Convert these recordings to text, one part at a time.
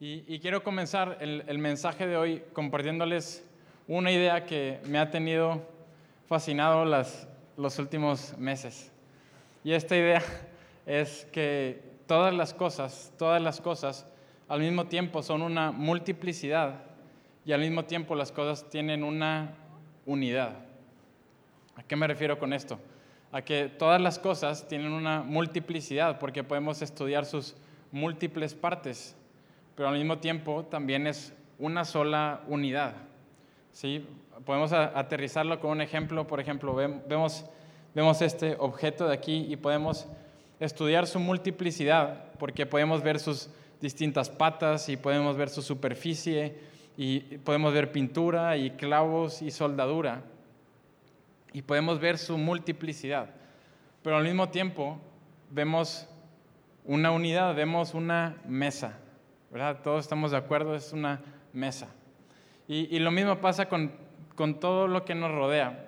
Y, quiero comenzar el, mensaje de hoy compartiéndoles una idea que me ha tenido fascinado los últimos meses. Y esta idea es que todas las cosas, todas las cosas al mismo tiempo son una multiplicidad y al mismo tiempo las cosas tienen una unidad. ¿A qué me refiero con esto? A que todas las cosas tienen una multiplicidad porque podemos estudiar sus múltiples partes pero al mismo tiempo también es una sola unidad. ¿sí? Podemos aterrizarlo con un ejemplo, por ejemplo, vemos, vemos este objeto de aquí y podemos estudiar su multiplicidad porque podemos ver sus distintas patas y podemos ver su superficie y podemos ver pintura y clavos y soldadura y podemos ver su multiplicidad. Pero al mismo tiempo vemos una unidad, vemos una mesa. ¿Verdad? Todos estamos de acuerdo, es una mesa. Y, lo mismo pasa con, todo lo que nos rodea.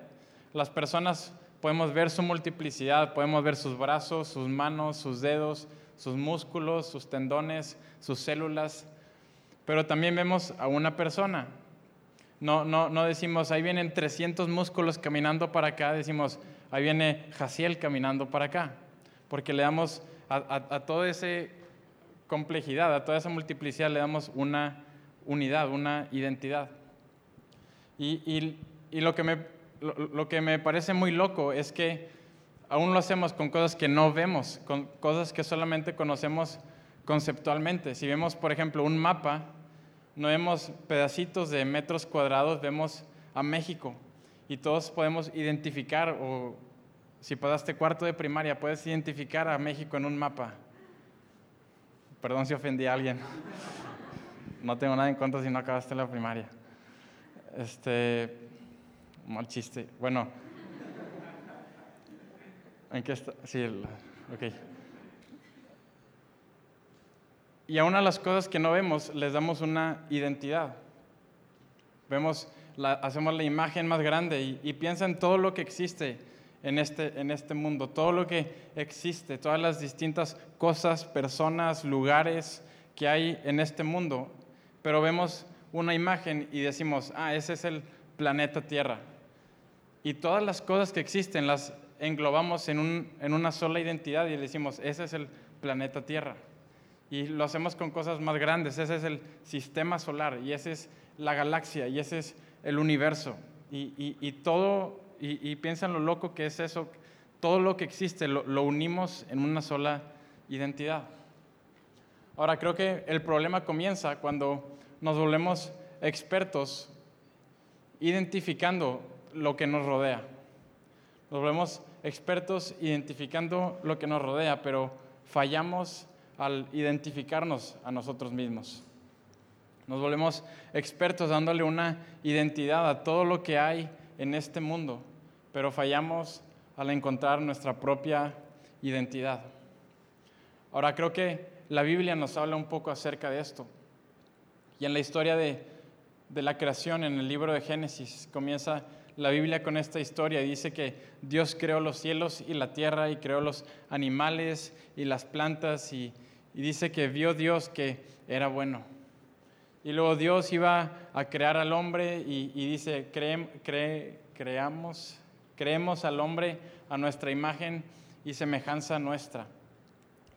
Las personas podemos ver su multiplicidad, podemos ver sus brazos, sus manos, sus dedos, sus músculos, sus tendones, sus células, pero también vemos a una persona. No, no, no decimos, ahí vienen 300 músculos caminando para acá, decimos, ahí viene Jaciel caminando para acá, porque le damos a todo ese complejidad, a toda esa multiplicidad le damos una unidad, una identidad. Y, lo, que me, lo, que me parece muy loco es que aún lo hacemos con cosas que no vemos, con cosas que solamente conocemos conceptualmente. Si vemos, por ejemplo, un mapa, no vemos pedacitos de metros cuadrados, vemos a México y todos podemos identificar, o si pasaste cuarto de primaria, puedes identificar a México en un mapa. Perdón si ofendí a alguien. No tengo nada en contra si no acabaste la primaria. Este, mal chiste. Bueno, ¿en qué está? Sí, ok. Y a una de las cosas que no vemos les damos una identidad. Vemos, hacemos la imagen más grande y, y piensa en todo lo que existe en este, en este mundo, todo lo que existe, todas las distintas cosas, personas, lugares que hay en este mundo, pero vemos una imagen y decimos, ah, ese es el planeta Tierra. Y todas las cosas que existen las englobamos en, un, en una sola identidad y decimos, ese es el planeta Tierra. Y lo hacemos con cosas más grandes, ese es el sistema solar y esa es la galaxia y ese es el universo. Y, y, y todo y, piensan lo loco que es eso. Todo lo que existe lo, unimos en una sola identidad. Ahora, creo que el problema comienza cuando nos volvemos expertos identificando lo que nos rodea. Nos volvemos expertos identificando lo que nos rodea, pero fallamos al identificarnos a nosotros mismos. Nos volvemos expertos dándole una identidad a todo lo que hay en este mundo, pero fallamos al encontrar nuestra propia identidad. Ahora creo que la Biblia nos habla un poco acerca de esto. Y en la historia de, la creación, en el libro de Génesis, comienza la Biblia con esta historia y dice que Dios creó los cielos y la tierra y creó los animales y las plantas y, dice que vio Dios que era bueno. Y luego Dios iba a crear al hombre y, dice, creamos Creemos al hombre a nuestra imagen y semejanza nuestra.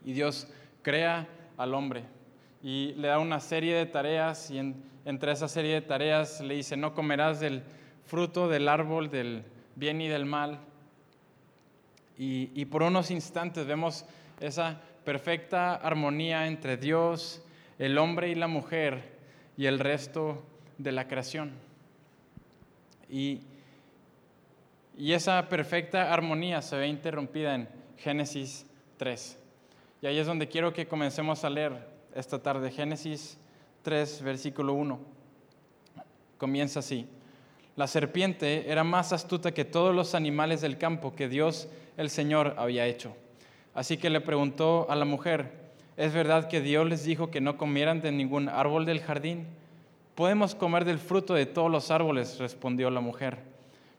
Y Dios crea al hombre y le da una serie de tareas y entre esa serie de tareas le dice, no comerás del fruto del árbol del bien y del mal. Y, y por unos instantes vemos esa perfecta armonía entre Dios, el hombre y la mujer y el resto de la creación. Y y esa perfecta armonía se ve interrumpida en Génesis 3. Y ahí es donde quiero que comencemos a leer esta tarde. Génesis 3, versículo 1. Comienza así. La serpiente era más astuta que todos los animales del campo que Dios el Señor había hecho. Así que le preguntó a la mujer, ¿es verdad que Dios les dijo que no comieran de ningún árbol del jardín? Podemos comer del fruto de todos los árboles, respondió la mujer.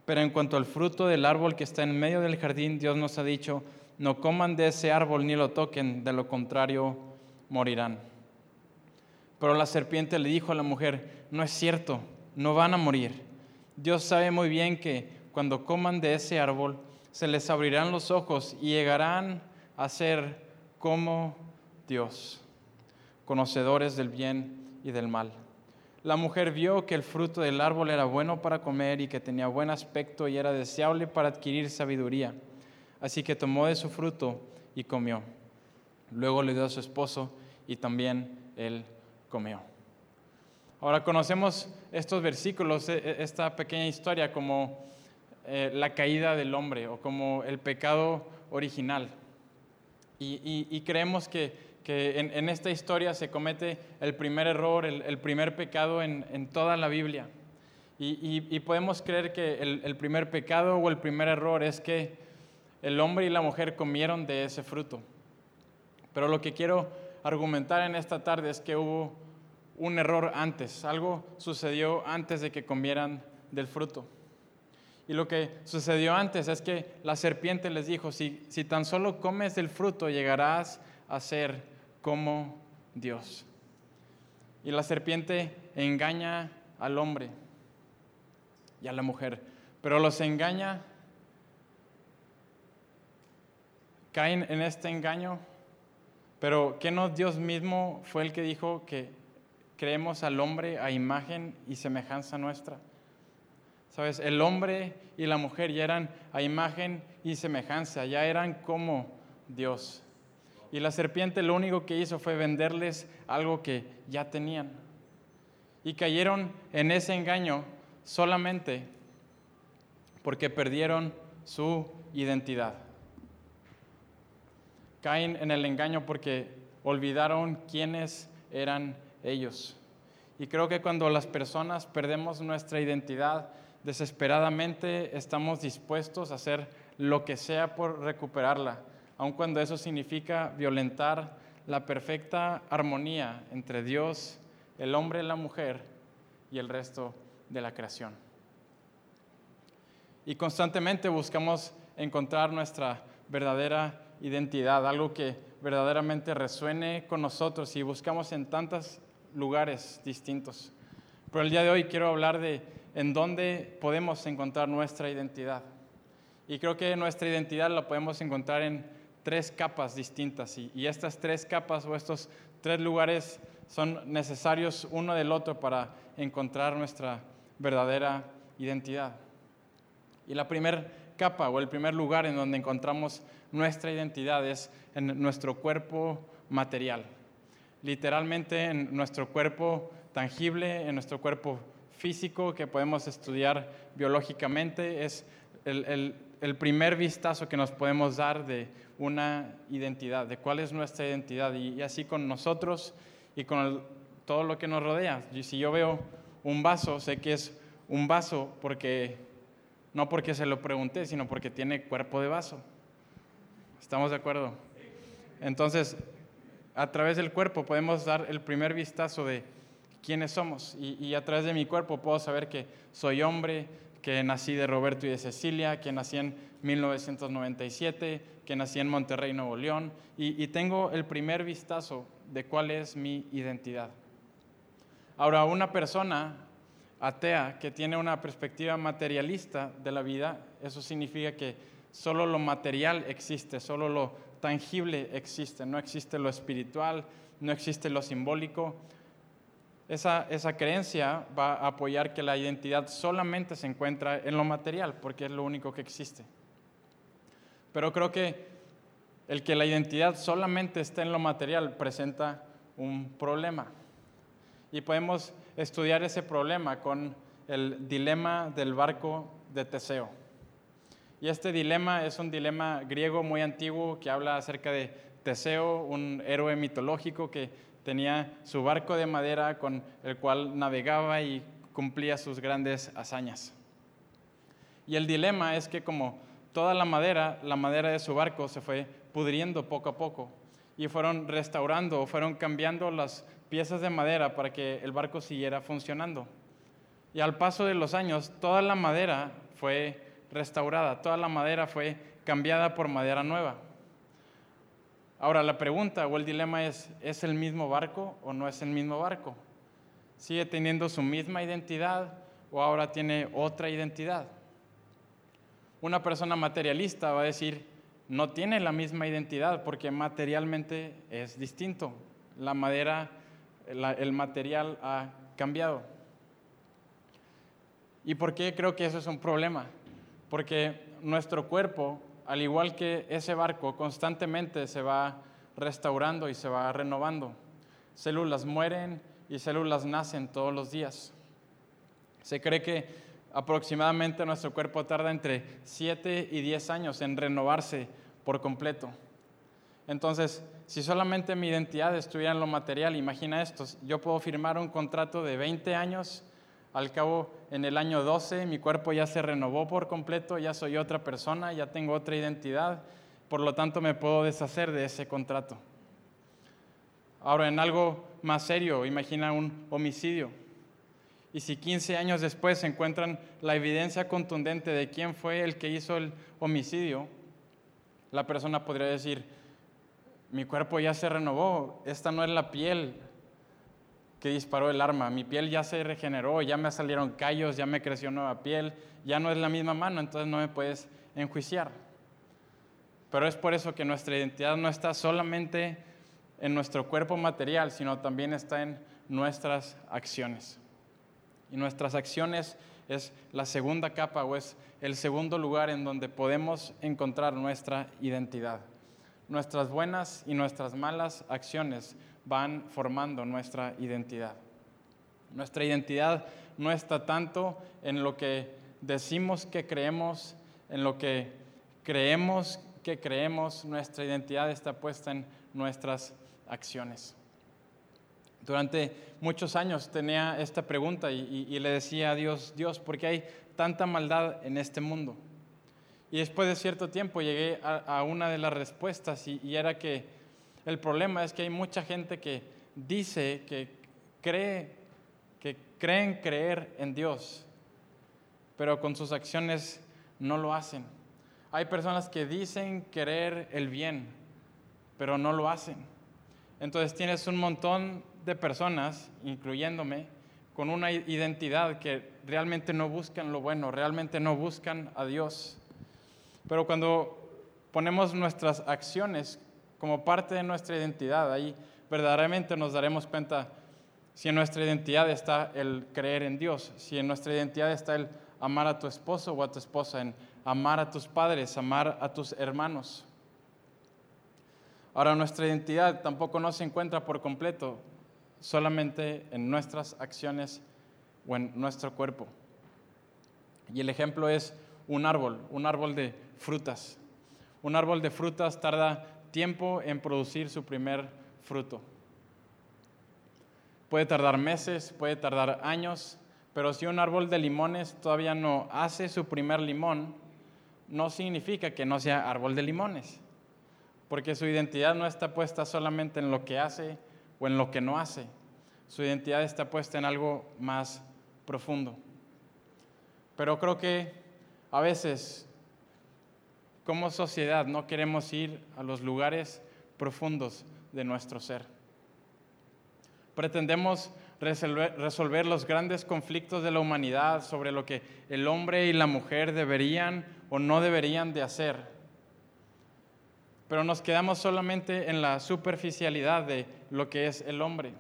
Pero en cuanto al fruto del árbol que está en medio del jardín, Dios nos ha dicho, no coman de ese árbol ni lo toquen, de lo contrario morirán. Pero la serpiente le dijo a la mujer, no es cierto, no van a morir. Dios sabe muy bien que cuando coman de ese árbol, se les abrirán los ojos y llegarán a ser como Dios, conocedores del bien y del mal. La mujer vio que el fruto del árbol era bueno para comer y que tenía buen aspecto y era deseable para adquirir sabiduría. Así que tomó de su fruto y comió. Luego le dio a su esposo y también él comió. Ahora conocemos estos versículos, e, e, esta pequeña historia como eh, la caída del hombre o como el pecado original. y creemos que que en, esta historia se comete el primer error, el, primer pecado en, toda la Biblia. Y, podemos creer que el, primer pecado o el primer error es que el hombre y la mujer comieron de ese fruto. Pero lo que quiero argumentar en esta tarde es que hubo un error antes, algo sucedió antes de que comieran del fruto. Y lo que sucedió antes es que la serpiente les dijo, si, si tan solo comes del fruto llegarás a ser como Dios. Y la serpiente engaña al hombre y a la mujer, pero los engaña, caen en este engaño, pero que no Dios mismo fue el que dijo que creemos al hombre a imagen y semejanza nuestra. Sabes, el hombre y la mujer ya eran a imagen y semejanza, ya eran como Dios. Y la serpiente lo único que hizo fue venderles algo que ya tenían. Y cayeron en ese engaño solamente porque perdieron su identidad. Caen en el engaño porque olvidaron quiénes eran ellos. Y creo que cuando las personas perdemos nuestra identidad, desesperadamente estamos dispuestos a hacer lo que sea por recuperarla aun cuando eso significa violentar la perfecta armonía entre Dios, el hombre, la mujer y el resto de la creación. Y constantemente buscamos encontrar nuestra verdadera identidad, algo que verdaderamente resuene con nosotros y buscamos en tantos lugares distintos. Pero el día de hoy quiero hablar de en dónde podemos encontrar nuestra identidad. Y creo que nuestra identidad la podemos encontrar en tres capas distintas y, estas tres capas o estos tres lugares son necesarios uno del otro para encontrar nuestra verdadera identidad. Y la primera capa o el primer lugar en donde encontramos nuestra identidad es en nuestro cuerpo material. Literalmente en nuestro cuerpo tangible, en nuestro cuerpo físico que podemos estudiar biológicamente, es el, el primer vistazo que nos podemos dar de una identidad, de cuál es nuestra identidad, y, así con nosotros y con todo lo que nos rodea. Y si yo veo un vaso, sé que es un vaso porque, no porque se lo pregunté, sino porque tiene cuerpo de vaso. ¿Estamos de acuerdo? Entonces, a través del cuerpo podemos dar el primer vistazo de quiénes somos, y a través de mi cuerpo puedo saber que soy hombre, que nací de Roberto y de Cecilia, que nací en 1997, que nací en Monterrey, Nuevo León, y, tengo el primer vistazo de cuál es mi identidad. Ahora, una persona atea que tiene una perspectiva materialista de la vida, eso significa que solo lo material existe, solo lo tangible existe, no existe lo espiritual, no existe lo simbólico, esa, creencia va a apoyar que la identidad solamente se encuentra en lo material, porque es lo único que existe. Pero creo que el que la identidad solamente esté en lo material presenta un problema. Y podemos estudiar ese problema con el dilema del barco de Teseo. Y este dilema es un dilema griego muy antiguo que habla acerca de Teseo, un héroe mitológico que tenía su barco de madera con el cual navegaba y cumplía sus grandes hazañas. Y el dilema es que como toda la madera, la madera de su barco se fue pudriendo poco a poco y fueron restaurando o fueron cambiando las piezas de madera para que el barco siguiera funcionando. Y al paso de los años, toda la madera fue restaurada, toda la madera fue cambiada por madera nueva. Ahora la pregunta o el dilema es, ¿es el mismo barco o no es el mismo barco? ¿Sigue teniendo su misma identidad o ahora tiene otra identidad? Una persona materialista va a decir, no tiene la misma identidad porque materialmente es distinto. La madera, el material ha cambiado. ¿Y por qué creo que eso es un problema? Porque nuestro cuerpo, al igual que ese barco, constantemente se va restaurando y se va renovando. Células mueren y células nacen todos los días. Se cree que aproximadamente nuestro cuerpo tarda entre 7 y 10 años en renovarse por completo. Entonces, si solamente mi identidad estuviera en lo material, imagina esto, yo puedo firmar un contrato de 20 años, al cabo en el año 12 mi cuerpo ya se renovó por completo, ya soy otra persona, ya tengo otra identidad, por lo tanto me puedo deshacer de ese contrato. Ahora, en algo más serio, imagina un homicidio. Y si 15 años después se encuentran la evidencia contundente de quién fue el que hizo el homicidio, la persona podría decir, mi cuerpo ya se renovó, esta no es la piel que disparó el arma, mi piel ya se regeneró, ya me salieron callos, ya me creció nueva piel, ya no es la misma mano, entonces no me puedes enjuiciar. Pero es por eso que nuestra identidad no está solamente en nuestro cuerpo material, sino también está en nuestras acciones. Y nuestras acciones es la segunda capa o es el segundo lugar en donde podemos encontrar nuestra identidad. Nuestras buenas y nuestras malas acciones van formando nuestra identidad. Nuestra identidad no está tanto en lo que decimos que creemos, en lo que creemos que creemos, nuestra identidad está puesta en nuestras acciones. Durante muchos años tenía esta pregunta y, le decía a Dios, Dios, ¿por qué hay tanta maldad en este mundo? Y después de cierto tiempo llegué a, una de las respuestas y, era que el problema es que hay mucha gente que dice que cree, que creen creer en Dios, pero con sus acciones no lo hacen. Hay personas que dicen querer el bien, pero no lo hacen. Entonces tienes un montón de personas, incluyéndome, con una identidad que realmente no buscan lo bueno, realmente no buscan a Dios. Pero cuando ponemos nuestras acciones como parte de nuestra identidad, ahí verdaderamente nos daremos cuenta si en nuestra identidad está el creer en Dios, si en nuestra identidad está el amar a tu esposo o a tu esposa, en amar a tus padres, amar a tus hermanos. Ahora, nuestra identidad tampoco no se encuentra por completo solamente en nuestras acciones o en nuestro cuerpo. Y el ejemplo es un árbol, un árbol de frutas. Un árbol de frutas tarda tiempo en producir su primer fruto. Puede tardar meses, puede tardar años, pero si un árbol de limones todavía no hace su primer limón, no significa que no sea árbol de limones porque su identidad no está puesta solamente en lo que hace o en lo que no hace. Su identidad está puesta en algo más profundo. Pero creo que a veces, como sociedad, no queremos ir a los lugares profundos de nuestro ser. Pretendemos resolver, los grandes conflictos de la humanidad sobre lo que el hombre y la mujer deberían o no deberían de hacer pero nos quedamos solamente en la superficialidad de lo que es el hombre.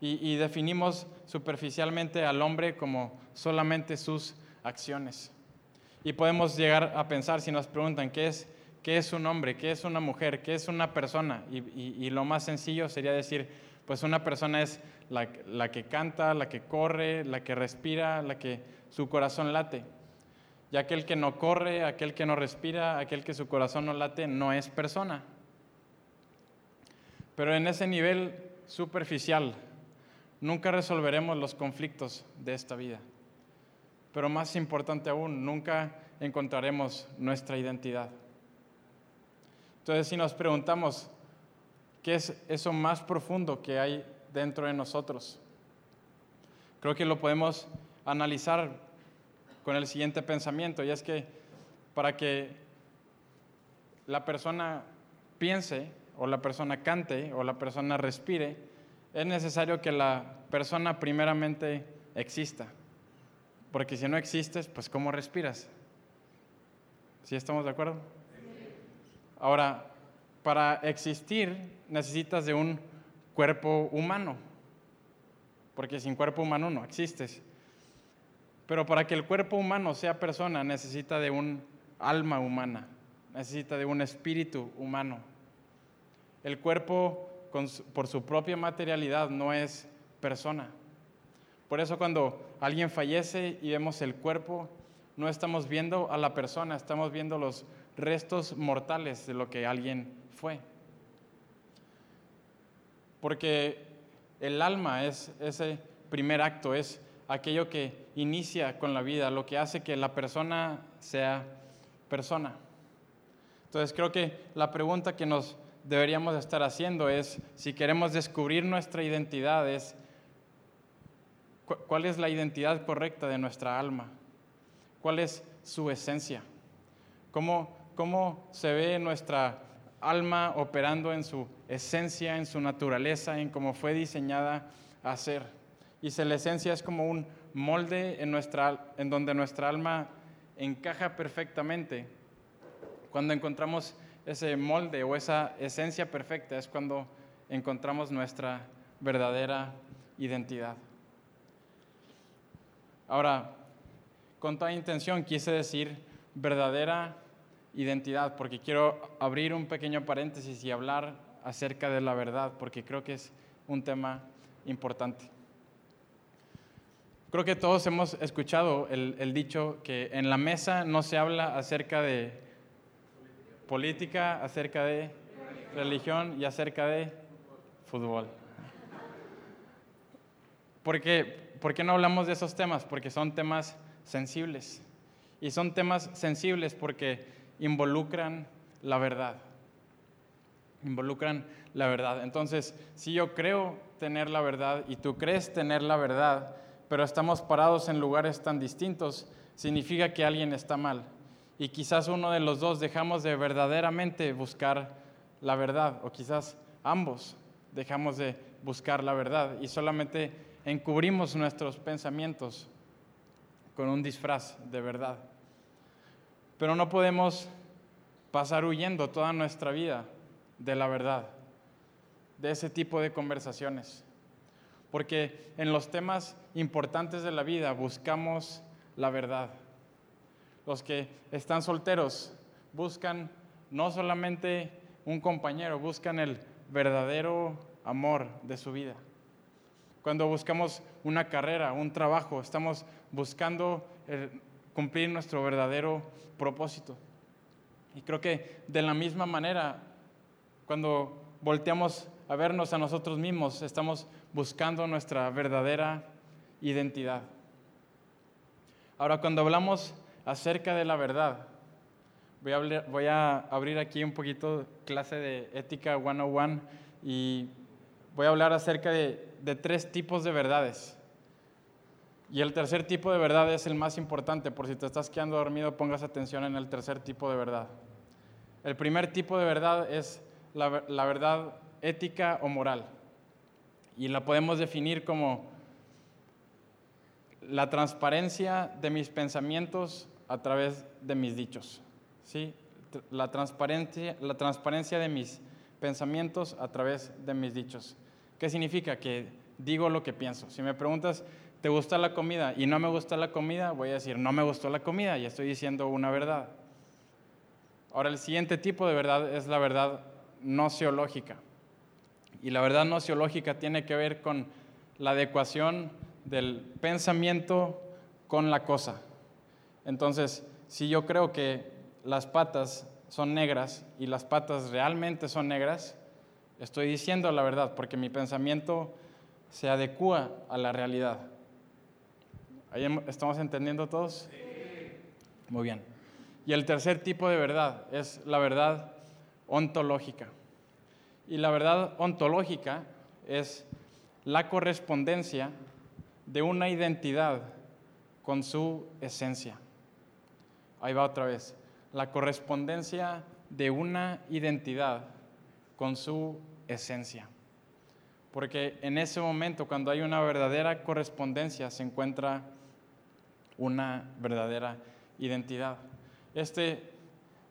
Y, definimos superficialmente al hombre como solamente sus acciones. Y podemos llegar a pensar, si nos preguntan qué es, qué es un hombre, qué es una mujer, qué es una persona, y, lo más sencillo sería decir, pues una persona es la, la que canta, la que corre, la que respira, la que su corazón late. Y aquel que no corre, aquel que no respira, aquel que su corazón no late, no es persona. Pero en ese nivel superficial, nunca resolveremos los conflictos de esta vida. Pero más importante aún, nunca encontraremos nuestra identidad. Entonces, si nos preguntamos, ¿qué es eso más profundo que hay dentro de nosotros? Creo que lo podemos analizar con el siguiente pensamiento, y es que para que la persona piense, o la persona cante, o la persona respire, es necesario que la persona primeramente exista. Porque si no existes, pues ¿cómo respiras? ¿Sí estamos de acuerdo? Ahora, para existir necesitas de un cuerpo humano, porque sin cuerpo humano no existes. Pero para que el cuerpo humano sea persona necesita de un alma humana, necesita de un espíritu humano. El cuerpo por su propia materialidad no es persona. Por eso cuando alguien fallece y vemos el cuerpo, no estamos viendo a la persona, estamos viendo los restos mortales de lo que alguien fue. Porque el alma es ese primer acto, es aquello que inicia con la vida, lo que hace que la persona sea persona. Entonces creo que la pregunta que nos deberíamos estar haciendo es, si queremos descubrir nuestra identidad, es cuál es la identidad correcta de nuestra alma, cuál es su esencia, cómo, cómo se ve nuestra alma operando en su esencia, en su naturaleza, en cómo fue diseñada a ser. Y si la esencia es como un molde en, nuestra, en donde nuestra alma encaja perfectamente. Cuando encontramos ese molde o esa esencia perfecta es cuando encontramos nuestra verdadera identidad. Ahora, con toda intención quise decir verdadera identidad, porque quiero abrir un pequeño paréntesis y hablar acerca de la verdad, porque creo que es un tema importante. Creo que todos hemos escuchado el, dicho que en la mesa no se habla acerca de política, acerca de religión y acerca de fútbol. Porque, ¿Por qué no hablamos de esos temas? Porque son temas sensibles. Y son temas sensibles porque involucran la verdad. Involucran la verdad. Entonces, si yo creo tener la verdad y tú crees tener la verdad, pero estamos parados en lugares tan distintos, significa que alguien está mal. Y quizás uno de los dos dejamos de verdaderamente buscar la verdad, o quizás ambos dejamos de buscar la verdad y solamente encubrimos nuestros pensamientos con un disfraz de verdad. Pero no podemos pasar huyendo toda nuestra vida de la verdad, de ese tipo de conversaciones. Porque en los temas importantes de la vida buscamos la verdad. Los que están solteros buscan no solamente un compañero, buscan el verdadero amor de su vida. Cuando buscamos una carrera, un trabajo, estamos buscando cumplir nuestro verdadero propósito. Y creo que de la misma manera, cuando volteamos a vernos a nosotros mismos, estamos buscando nuestra verdadera identidad. Ahora, cuando hablamos acerca de la verdad, voy a, abrir aquí un poquito clase de ética 101 y voy a hablar acerca de, de tres tipos de verdades. Y el tercer tipo de verdad es el más importante. Por si te estás quedando dormido, pongas atención en el tercer tipo de verdad. El primer tipo de verdad es la, la verdad ética o moral. Y la podemos definir como la transparencia de mis pensamientos a través de mis dichos. ¿sí? La, transparencia, la transparencia de mis pensamientos a través de mis dichos. ¿Qué significa? Que digo lo que pienso. Si me preguntas, ¿te gusta la comida? Y no me gusta la comida, voy a decir, no me gustó la comida y estoy diciendo una verdad. Ahora, el siguiente tipo de verdad es la verdad nociológica. Y la verdad nociológica tiene que ver con la adecuación del pensamiento con la cosa. Entonces, si yo creo que las patas son negras y las patas realmente son negras, estoy diciendo la verdad porque mi pensamiento se adecua a la realidad. ¿Ahí estamos entendiendo todos? Muy bien. Y el tercer tipo de verdad es la verdad ontológica. Y la verdad ontológica es la correspondencia de una identidad con su esencia. Ahí va otra vez. La correspondencia de una identidad con su esencia. Porque en ese momento, cuando hay una verdadera correspondencia, se encuentra una verdadera identidad. Este,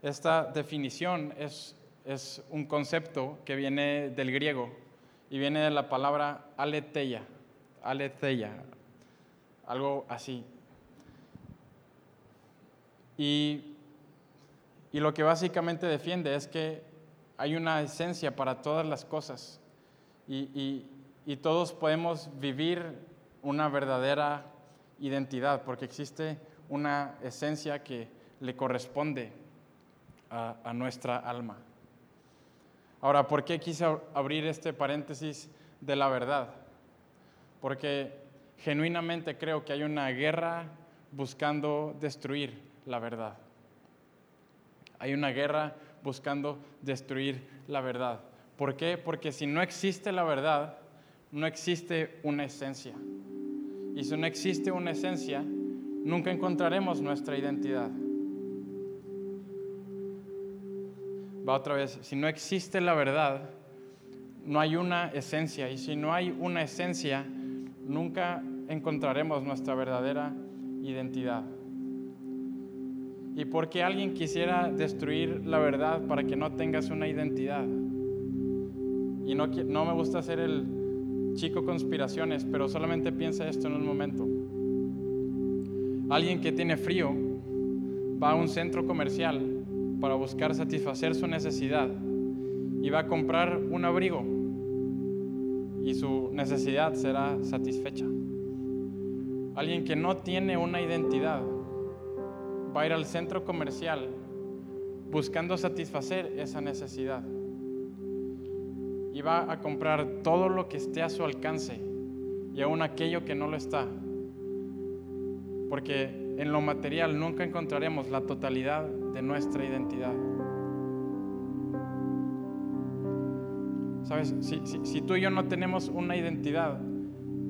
esta definición es, es un concepto que viene del griego y viene de la palabra aletheia, aletheia, algo así. Y, y lo que básicamente defiende es que hay una esencia para todas las cosas y, todos podemos vivir una verdadera identidad porque existe una esencia que le corresponde a, a nuestra alma. Ahora, ¿por qué quise abrir este paréntesis de la verdad? Porque genuinamente creo que hay una guerra buscando destruir la verdad. Hay una guerra buscando destruir la verdad. ¿Por qué? Porque si no existe la verdad, no existe una esencia. Y si no existe una esencia, nunca encontraremos nuestra identidad. Va otra vez, si no existe la verdad, no hay una esencia. Y si no hay una esencia, nunca encontraremos nuestra verdadera identidad. ¿Y por qué alguien quisiera destruir la verdad para que no tengas una identidad? Y no, no me gusta ser el chico conspiraciones, pero solamente piensa esto en un momento. Alguien que tiene frío va a un centro comercial para buscar satisfacer su necesidad y va a comprar un abrigo y su necesidad será satisfecha. Alguien que no tiene una identidad va a ir al centro comercial buscando satisfacer esa necesidad y va a comprar todo lo que esté a su alcance y aún aquello que no lo está. Porque en lo material nunca encontraremos la totalidad de nuestra identidad. Sabes, si, tú y yo no tenemos una identidad,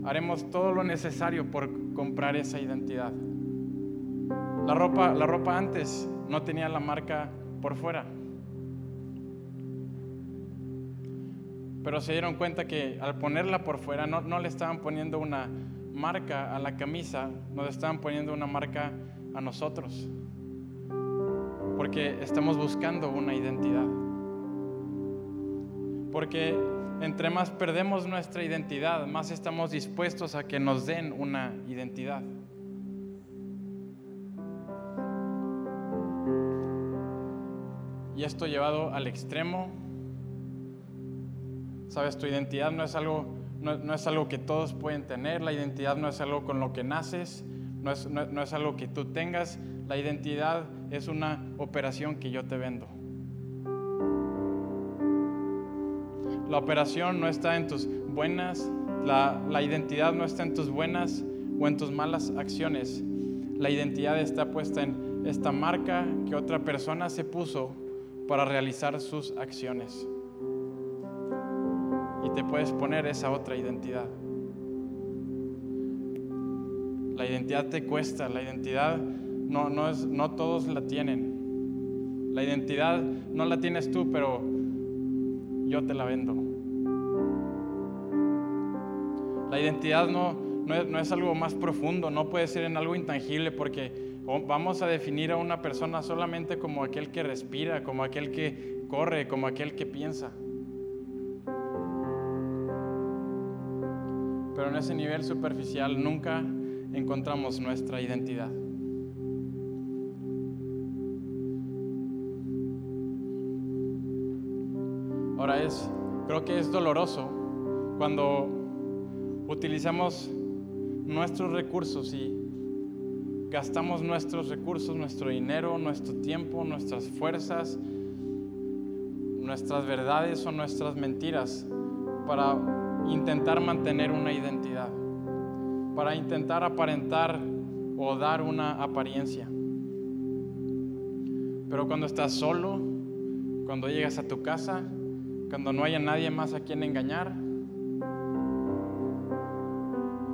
haremos todo lo necesario por comprar esa identidad. La ropa, la ropa antes no tenía la marca por fuera. Pero se dieron cuenta que al ponerla por fuera no, no le estaban poniendo una marca a la camisa, nos estaban poniendo una marca a nosotros porque estamos buscando una identidad. Porque entre más perdemos nuestra identidad, más estamos dispuestos a que nos den una identidad. Y esto llevado al extremo, sabes, tu identidad no es algo, no, es algo que todos pueden tener, la identidad no es algo con lo que naces, no es, no es algo que tú tengas, la identidad es una operación que yo te vendo. La operación no está en tus buenas, la, identidad no está en tus buenas o en tus malas acciones. La identidad está puesta en esta marca que otra persona se puso para realizar sus acciones. Y te puedes poner esa otra identidad. La identidad te cuesta, la identidad no, no, es, no todos la tienen. La identidad no la tienes tú, pero yo te la vendo. La identidad no, no, no es algo más profundo, no puede ser en algo intangible porque vamos a definir a una persona solamente como aquel que respira, como aquel que corre, como aquel que piensa. Pero en ese nivel superficial nunca encontramos nuestra identidad. Ahora es, creo que es doloroso cuando utilizamos nuestros recursos y gastamos nuestros recursos, nuestro dinero, nuestro tiempo, nuestras fuerzas, nuestras verdades o nuestras mentiras para intentar mantener una identidad, para intentar aparentar o dar una apariencia. Pero cuando estás solo, cuando llegas a tu casa, cuando no haya nadie más a quien engañar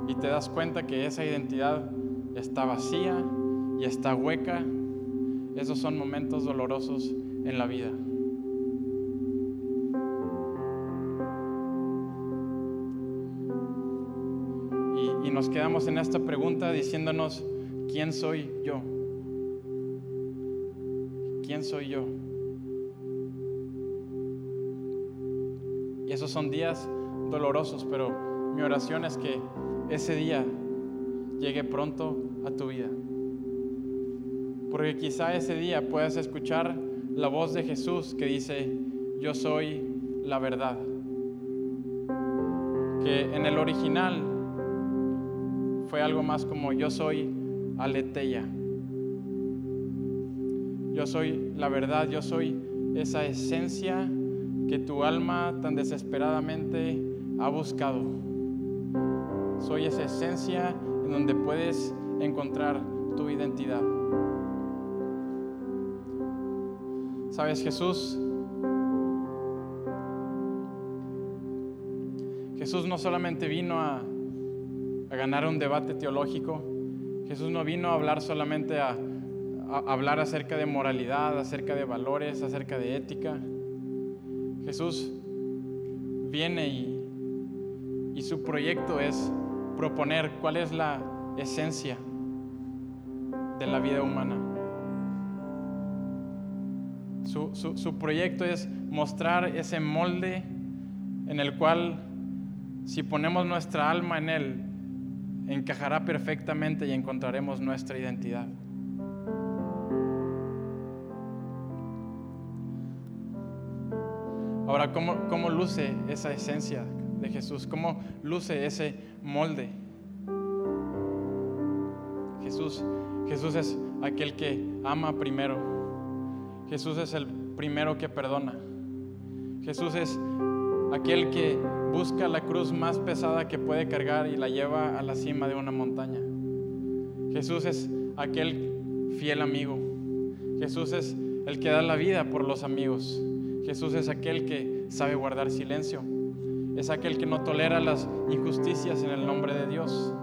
y te das cuenta que esa identidad está vacía y está hueca, esos son momentos dolorosos en la vida. Y, nos quedamos en esta pregunta diciéndonos, ¿quién soy yo? ¿Quién soy yo? Y esos son días dolorosos, pero mi oración es que ese día llegue pronto a tu vida. Porque quizá ese día puedas escuchar la voz de Jesús que dice, yo soy la verdad. Que en el original fue algo más como yo soy aleteya. Yo soy la verdad, yo soy esa esencia que tu alma tan desesperadamente ha buscado. Soy esa esencia en donde puedes encontrar tu identidad. Sabes, Jesús, Jesús no solamente vino a, ganar un debate teológico, Jesús no vino a hablar solamente a, a hablar acerca de moralidad, acerca de valores, acerca de ética. Jesús viene y, y su proyecto es proponer cuál es la esencia de la vida humana. Su, su, su, proyecto es mostrar ese molde en el cual si ponemos nuestra alma en él, encajará perfectamente y encontraremos nuestra identidad. Ahora, ¿cómo, ¿cómo, luce esa esencia de Jesús? ¿Cómo luce ese molde? Jesús, Jesús es aquel que ama primero. Jesús es el primero que perdona. Jesús es aquel que busca la cruz más pesada que puede cargar y la lleva a la cima de una montaña. Jesús es aquel fiel amigo. Jesús es el que da la vida por los amigos. Jesús es aquel que sabe guardar silencio. Es aquel que no tolera las injusticias en el nombre de Dios.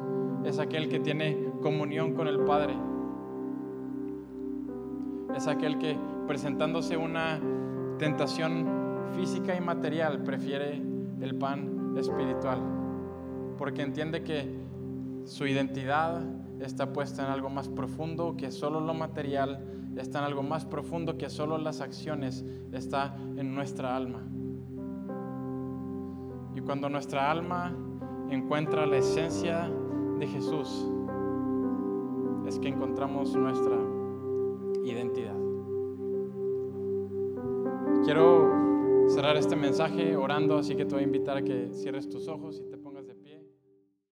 Es aquel que tiene comunión con el Padre. Es aquel que presentándose una tentación física y material prefiere el pan espiritual. Porque entiende que su identidad está puesta en algo más profundo que solo lo material está en algo más profundo que solo las acciones, está en nuestra alma. Y cuando nuestra alma encuentra la esencia de Jesús, es que encontramos nuestra identidad. Quiero cerrar este mensaje orando, así que te voy a invitar a que cierres tus ojos y te